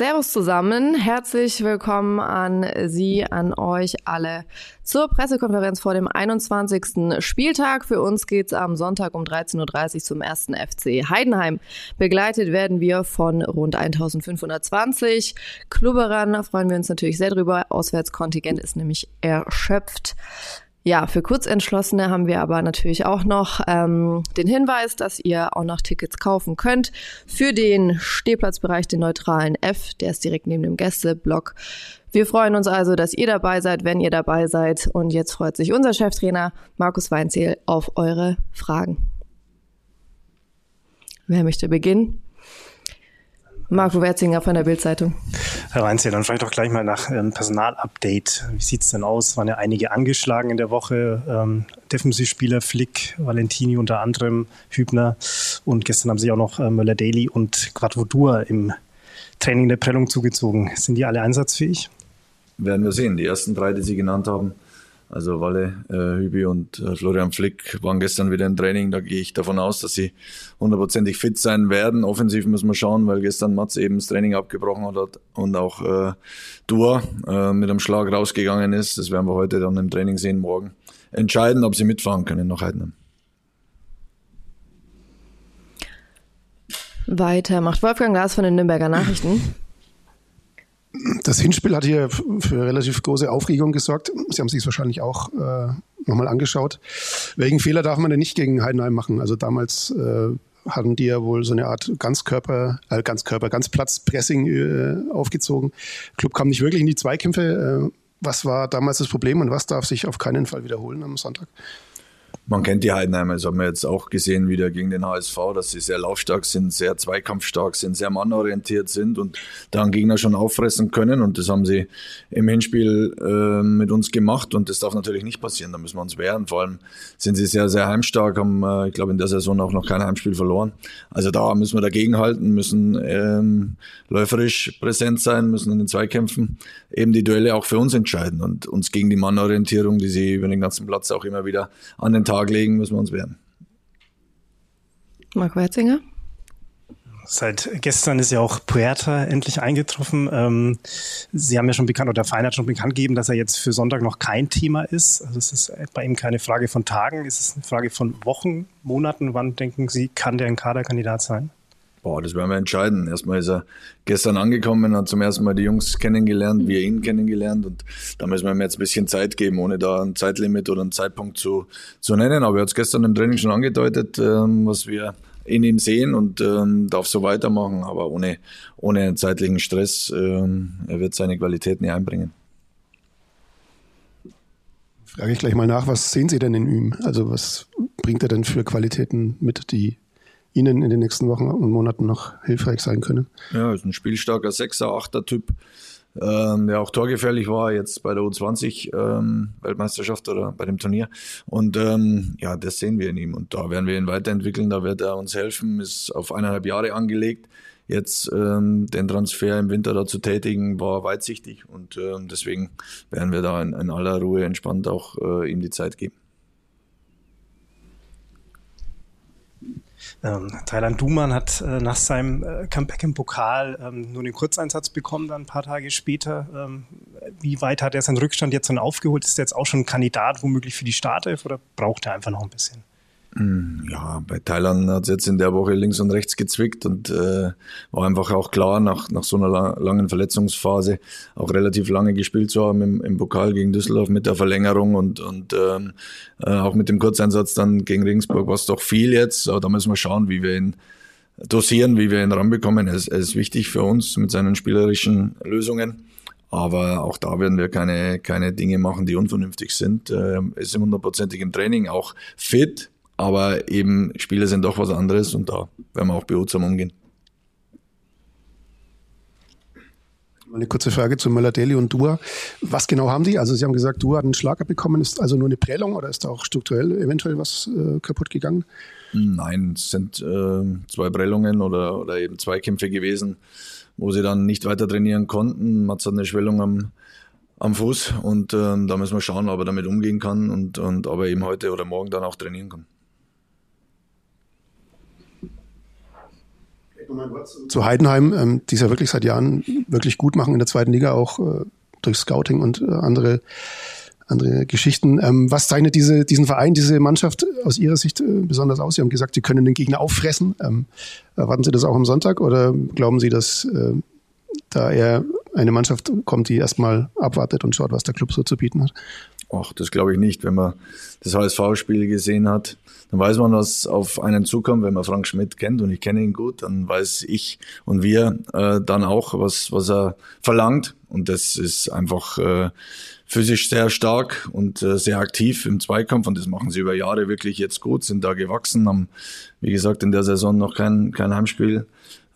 Servus zusammen, herzlich willkommen an Sie, an euch alle zur Pressekonferenz vor dem 21. Spieltag. Für uns geht's am Sonntag um 13.30 Uhr zum ersten FC Heidenheim. Begleitet werden wir von rund 1520 Klubberern. Da freuen wir uns natürlich sehr drüber. Auswärtskontingent ist nämlich erschöpft. Ja, für Kurzentschlossene haben wir aber natürlich auch noch ähm, den Hinweis, dass ihr auch noch Tickets kaufen könnt für den Stehplatzbereich, den neutralen F. Der ist direkt neben dem Gästeblock. Wir freuen uns also, dass ihr dabei seid, wenn ihr dabei seid. Und jetzt freut sich unser Cheftrainer Markus Weinzierl auf eure Fragen. Wer möchte beginnen? Marco Werzinger von der Bildzeitung. Weinzierl, dann vielleicht doch gleich mal nach ähm, Personalupdate. Wie sieht es denn aus? Waren ja einige angeschlagen in der Woche. Ähm, Defensivspieler Flick, Valentini unter anderem, Hübner und gestern haben sich auch noch äh, Möller-Daly und Quadvodur im Training der Prellung zugezogen. Sind die alle einsatzfähig? Werden wir sehen. Die ersten drei, die Sie genannt haben, also Walle, äh, Hübi und äh, Florian Flick waren gestern wieder im Training. Da gehe ich davon aus, dass sie hundertprozentig fit sein werden. Offensiv müssen wir schauen, weil gestern Mats eben das Training abgebrochen hat und auch äh, Dua äh, mit einem Schlag rausgegangen ist. Das werden wir heute dann im Training sehen, morgen. Entscheiden, ob sie mitfahren können nach Heidenheim. Weiter macht Wolfgang Glas von den Nürnberger Nachrichten. Das Hinspiel hat hier für relativ große Aufregung gesorgt. Sie haben sich es wahrscheinlich auch äh, nochmal angeschaut. Welchen Fehler darf man denn nicht gegen Heidenheim machen? Also damals äh, hatten die ja wohl so eine Art Ganzkörper, äh, Ganzkörper, Ganzplatzpressing äh, aufgezogen. Der Club kam nicht wirklich in die Zweikämpfe. Äh, was war damals das Problem und was darf sich auf keinen Fall wiederholen am Sonntag? Man kennt die Heidenheimer, das haben wir jetzt auch gesehen wieder gegen den HSV, dass sie sehr laufstark sind, sehr zweikampfstark sind, sehr mannorientiert sind und da einen Gegner schon auffressen können. Und das haben sie im Hinspiel äh, mit uns gemacht. Und das darf natürlich nicht passieren, da müssen wir uns wehren, vor allem sind sie sehr, sehr heimstark, haben, äh, ich glaube, in der Saison auch noch kein Heimspiel verloren, also da müssen wir dagegen halten, müssen ähm, läuferisch präsent sein, müssen in den Zweikämpfen eben die Duelle auch für uns entscheiden und uns gegen die Mannorientierung, die sie über den ganzen Platz auch immer wieder an den Tag Tag legen, müssen wir uns wehren. Marco Herzinger? Seit gestern ist ja auch Puerta endlich eingetroffen. Ähm, Sie haben ja schon bekannt, oder der Verein hat schon bekannt gegeben, dass er jetzt für Sonntag noch kein Thema ist. Also es ist bei ihm keine Frage von Tagen, es ist eine Frage von Wochen, Monaten. Wann denken Sie, kann der ein Kaderkandidat sein? Boah, das werden wir entscheiden. Erstmal ist er gestern angekommen, hat zum ersten Mal die Jungs kennengelernt, wir ihn kennengelernt und da müssen wir ihm jetzt ein bisschen Zeit geben, ohne da ein Zeitlimit oder einen Zeitpunkt zu, zu nennen. Aber er hat es gestern im Training schon angedeutet, ähm, was wir in ihm sehen und ähm, darf so weitermachen, aber ohne, ohne zeitlichen Stress. Ähm, er wird seine Qualitäten hier einbringen. Frage ich gleich mal nach, was sehen Sie denn in ihm? Also was bringt er denn für Qualitäten mit, die Ihnen in den nächsten Wochen und Monaten noch hilfreich sein können. Ja, ist ein spielstarker Sechser, Achter Typ, ähm, der auch torgefährlich war jetzt bei der U20 ähm, oder bei dem Turnier. Und ähm, ja, das sehen wir in ihm und da werden wir ihn weiterentwickeln. Da wird er uns helfen. Ist auf eineinhalb Jahre angelegt. Jetzt ähm, den Transfer im Winter da zu tätigen, war weitsichtig und ähm, deswegen werden wir da in, in aller Ruhe entspannt auch äh, ihm die Zeit geben. Ähm, Thailand Duman hat äh, nach seinem äh, Comeback im Pokal ähm, nur den Kurzeinsatz bekommen, dann ein paar Tage später. Ähm, wie weit hat er seinen Rückstand jetzt dann aufgeholt? Ist er jetzt auch schon ein Kandidat womöglich für die Startelf oder braucht er einfach noch ein bisschen? Ja, bei Thailand hat es jetzt in der Woche links und rechts gezwickt und äh, war einfach auch klar, nach, nach so einer langen Verletzungsphase auch relativ lange gespielt zu haben im, im Pokal gegen Düsseldorf mit der Verlängerung und, und ähm, äh, auch mit dem Kurzeinsatz dann gegen Regensburg war es doch viel jetzt. Aber da müssen wir schauen, wie wir ihn dosieren, wie wir ihn ranbekommen. Er ist, er ist wichtig für uns mit seinen spielerischen Lösungen. Aber auch da werden wir keine, keine Dinge machen, die unvernünftig sind. Er ist hundertprozentig im Training, auch fit, aber eben Spiele sind doch was anderes und da werden wir auch behutsam umgehen. Eine kurze Frage zu Möller-Deli und Dua. Was genau haben die? Also Sie haben gesagt, Dua hat einen Schlag abbekommen. Ist also nur eine Prellung oder ist da auch strukturell eventuell was äh, kaputt gegangen? Nein, es sind äh, zwei Prellungen oder, oder eben Zweikämpfe gewesen, wo sie dann nicht weiter trainieren konnten. Mats hat eine Schwellung am, am Fuß und äh, da müssen wir schauen, ob er damit umgehen kann und, und ob er eben heute oder morgen dann auch trainieren kann. Zu Heidenheim, ähm, die es ja wirklich seit Jahren wirklich gut machen in der zweiten Liga, auch äh, durch Scouting und äh, andere andere Geschichten. Ähm, was zeichnet diese, diesen Verein, diese Mannschaft aus Ihrer Sicht äh, besonders aus? Sie haben gesagt, Sie können den Gegner auffressen. Ähm, erwarten Sie das auch am Sonntag oder glauben Sie, dass äh, da eher eine Mannschaft kommt, die erstmal abwartet und schaut, was der Club so zu bieten hat? Ach, das glaube ich nicht. Wenn man das HSV-Spiel gesehen hat, dann weiß man, was auf einen zukommt. Wenn man Frank Schmidt kennt und ich kenne ihn gut, dann weiß ich und wir äh, dann auch, was, was er verlangt. Und das ist einfach äh, physisch sehr stark und äh, sehr aktiv im Zweikampf. Und das machen sie über Jahre wirklich jetzt gut, sind da gewachsen, haben, wie gesagt, in der Saison noch kein, kein Heimspiel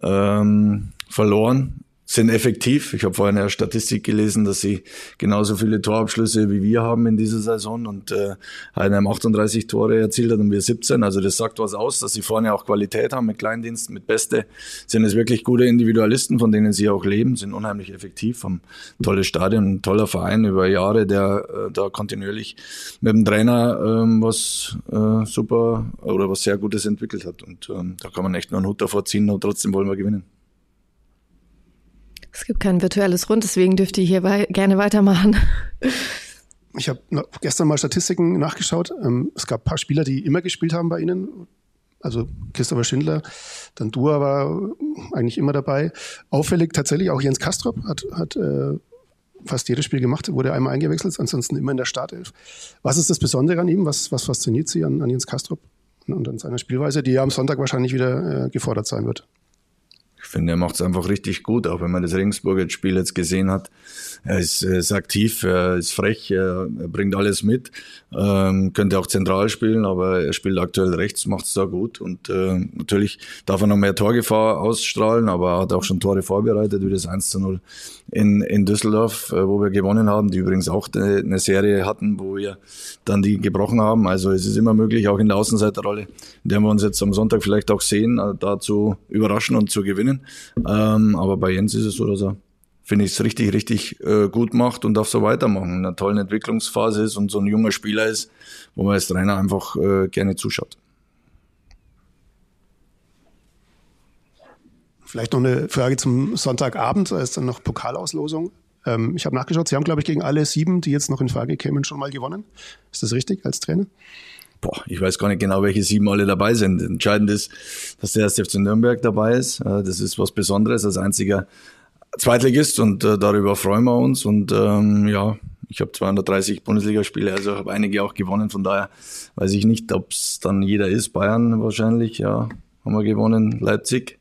ähm, verloren sind effektiv. Ich habe vorhin eine Statistik gelesen, dass sie genauso viele Torabschlüsse wie wir haben in dieser Saison und äh, Heidenheim 38 Tore erzielt hat und wir 17. Also das sagt was aus, dass sie vorne auch Qualität haben mit Kleindienst, mit Beste. Sind es wirklich gute Individualisten, von denen sie auch leben, sind unheimlich effektiv, haben tolles Stadion, ein toller Verein über Jahre, der äh, da kontinuierlich mit dem Trainer ähm, was äh, super oder was sehr Gutes entwickelt hat. Und ähm, da kann man echt nur einen Hut davor ziehen und trotzdem wollen wir gewinnen. Es gibt kein virtuelles Rund, deswegen dürft ihr hier wei gerne weitermachen. Ich habe gestern mal Statistiken nachgeschaut. Ähm, es gab ein paar Spieler, die immer gespielt haben bei Ihnen. Also Christopher Schindler, dann Dua war eigentlich immer dabei. Auffällig tatsächlich auch Jens Kastrop hat, hat äh, fast jedes Spiel gemacht, wurde einmal eingewechselt, ansonsten immer in der Startelf. Was ist das Besondere an ihm? Was, was fasziniert Sie an, an Jens Kastrop und an seiner Spielweise, die ja am Sonntag wahrscheinlich wieder äh, gefordert sein wird? Finde, er macht es einfach richtig gut, auch wenn man das Regensburger Spiel jetzt gesehen hat. Er ist, er ist aktiv, er ist frech, er, er bringt alles mit, ähm, könnte auch zentral spielen, aber er spielt aktuell rechts, macht es da gut und äh, natürlich darf er noch mehr Torgefahr ausstrahlen, aber er hat auch schon Tore vorbereitet, wie das 1 zu 0 in, in Düsseldorf, äh, wo wir gewonnen haben, die übrigens auch eine, eine Serie hatten, wo wir dann die gebrochen haben. Also es ist immer möglich, auch in der Außenseiterrolle, in der wir uns jetzt am Sonntag vielleicht auch sehen, äh, da zu überraschen und zu gewinnen. Ähm, aber bei Jens ist es so, dass er finde ich es richtig, richtig äh, gut macht und darf so weitermachen. In einer tollen Entwicklungsphase ist und so ein junger Spieler ist, wo man als Trainer einfach äh, gerne zuschaut. Vielleicht noch eine Frage zum Sonntagabend, da ist dann noch Pokalauslosung. Ähm, ich habe nachgeschaut, Sie haben, glaube ich, gegen alle sieben, die jetzt noch in Frage kämen, schon mal gewonnen. Ist das richtig als Trainer? Boah, ich weiß gar nicht genau, welche sieben alle dabei sind. Entscheidend ist, dass der erste FC Nürnberg dabei ist. Das ist was Besonderes als einziger Zweitligist und äh, darüber freuen wir uns. Und ähm, ja, ich habe 230 Bundesligaspiele, also habe einige auch gewonnen. Von daher weiß ich nicht, ob es dann jeder ist. Bayern wahrscheinlich, ja, haben wir gewonnen. Leipzig,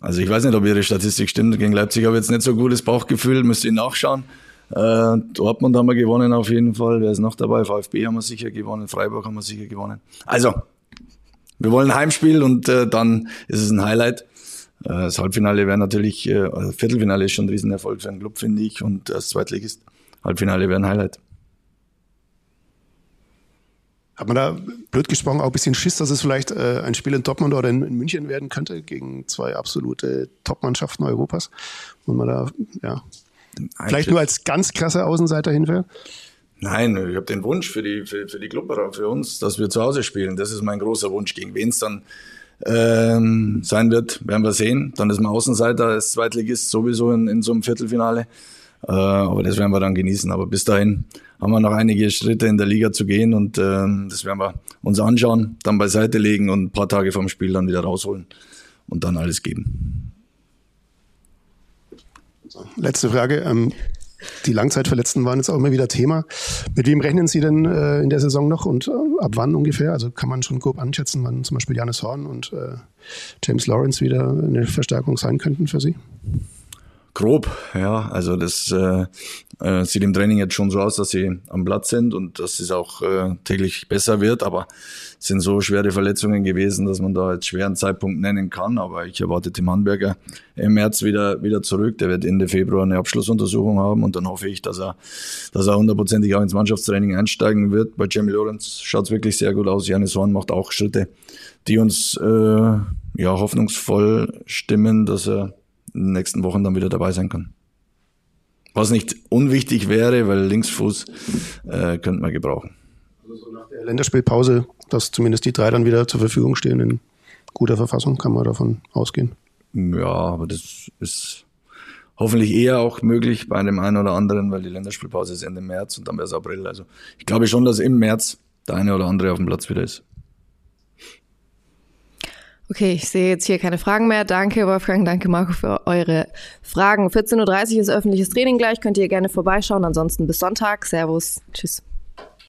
also ich weiß nicht, ob Ihre Statistik stimmt. Gegen Leipzig habe ich jetzt nicht so gutes Bauchgefühl, müsste ich nachschauen. Äh, Dortmund haben wir gewonnen auf jeden Fall. Wer ist noch dabei? VfB haben wir sicher gewonnen, Freiburg haben wir sicher gewonnen. Also, wir wollen Heimspiel und äh, dann ist es ein Highlight. Äh, das Halbfinale wäre natürlich, äh, also Viertelfinale ist schon ein Riesenerfolg für einen Club, finde ich, und das Zweitligist. Halbfinale wäre ein Highlight. Hat man da, blöd gesprochen, auch ein bisschen Schiss, dass es vielleicht äh, ein Spiel in Dortmund oder in, in, München werden könnte gegen zwei absolute Top-Mannschaften Europas? Und man da, ja, vielleicht nur als ganz krasser Außenseiter hinfährt? Nein, ich habe den Wunsch für die, für, für die Klubberer, für uns, dass wir zu Hause spielen. Das ist mein großer Wunsch. Gegen wen es dann ähm, sein wird, werden wir sehen. Dann ist man Außenseiter als Zweitligist sowieso in, in so einem Viertelfinale. Äh, aber das werden wir dann genießen. Aber bis dahin haben wir noch einige Schritte in der Liga zu gehen und ähm, das werden wir uns anschauen, dann beiseite legen und ein paar Tage vom Spiel dann wieder rausholen und dann alles geben. Letzte Frage. Ähm, die Langzeitverletzten waren jetzt auch immer wieder Thema. Mit wem rechnen Sie denn äh, in der Saison noch und äh, ab wann ungefähr? Also kann man schon grob anschätzen, wann zum Beispiel Janis Horn und äh, James Lawrence wieder eine Verstärkung sein könnten für Sie? Grob, ja. Also das äh, äh, sieht im Training jetzt schon so aus, dass sie am Platz sind und dass es auch äh, täglich besser wird, aber es sind so schwere Verletzungen gewesen, dass man da jetzt schweren Zeitpunkt nennen kann. Aber ich erwarte Tim Handberger im März wieder, wieder zurück. Der wird Ende Februar eine Abschlussuntersuchung haben und dann hoffe ich, dass er, dass er hundertprozentig auch ins Mannschaftstraining einsteigen wird. Bei Jamie Lorenz schaut es wirklich sehr gut aus. Janis Horn macht auch Schritte, die uns äh, ja hoffnungsvoll stimmen, dass er in den nächsten Wochen dann wieder dabei sein kann. Was nicht unwichtig wäre, weil Linksfuß äh, könnte man gebrauchen. Also so nach der Länderspielpause, dass zumindest die drei dann wieder zur Verfügung stehen in guter Verfassung, kann man davon ausgehen. Ja, aber das ist hoffentlich eher auch möglich bei dem einen oder anderen, weil die Länderspielpause ist Ende März und dann wäre es April. Also ich glaube schon, dass im März der eine oder andere auf dem Platz wieder ist. Okay, ich sehe jetzt hier keine Fragen mehr. Danke, Wolfgang, danke, Marco, für eure Fragen. 14.30 Uhr ist öffentliches Training gleich, könnt ihr gerne vorbeischauen. Ansonsten bis Sonntag. Servus, tschüss.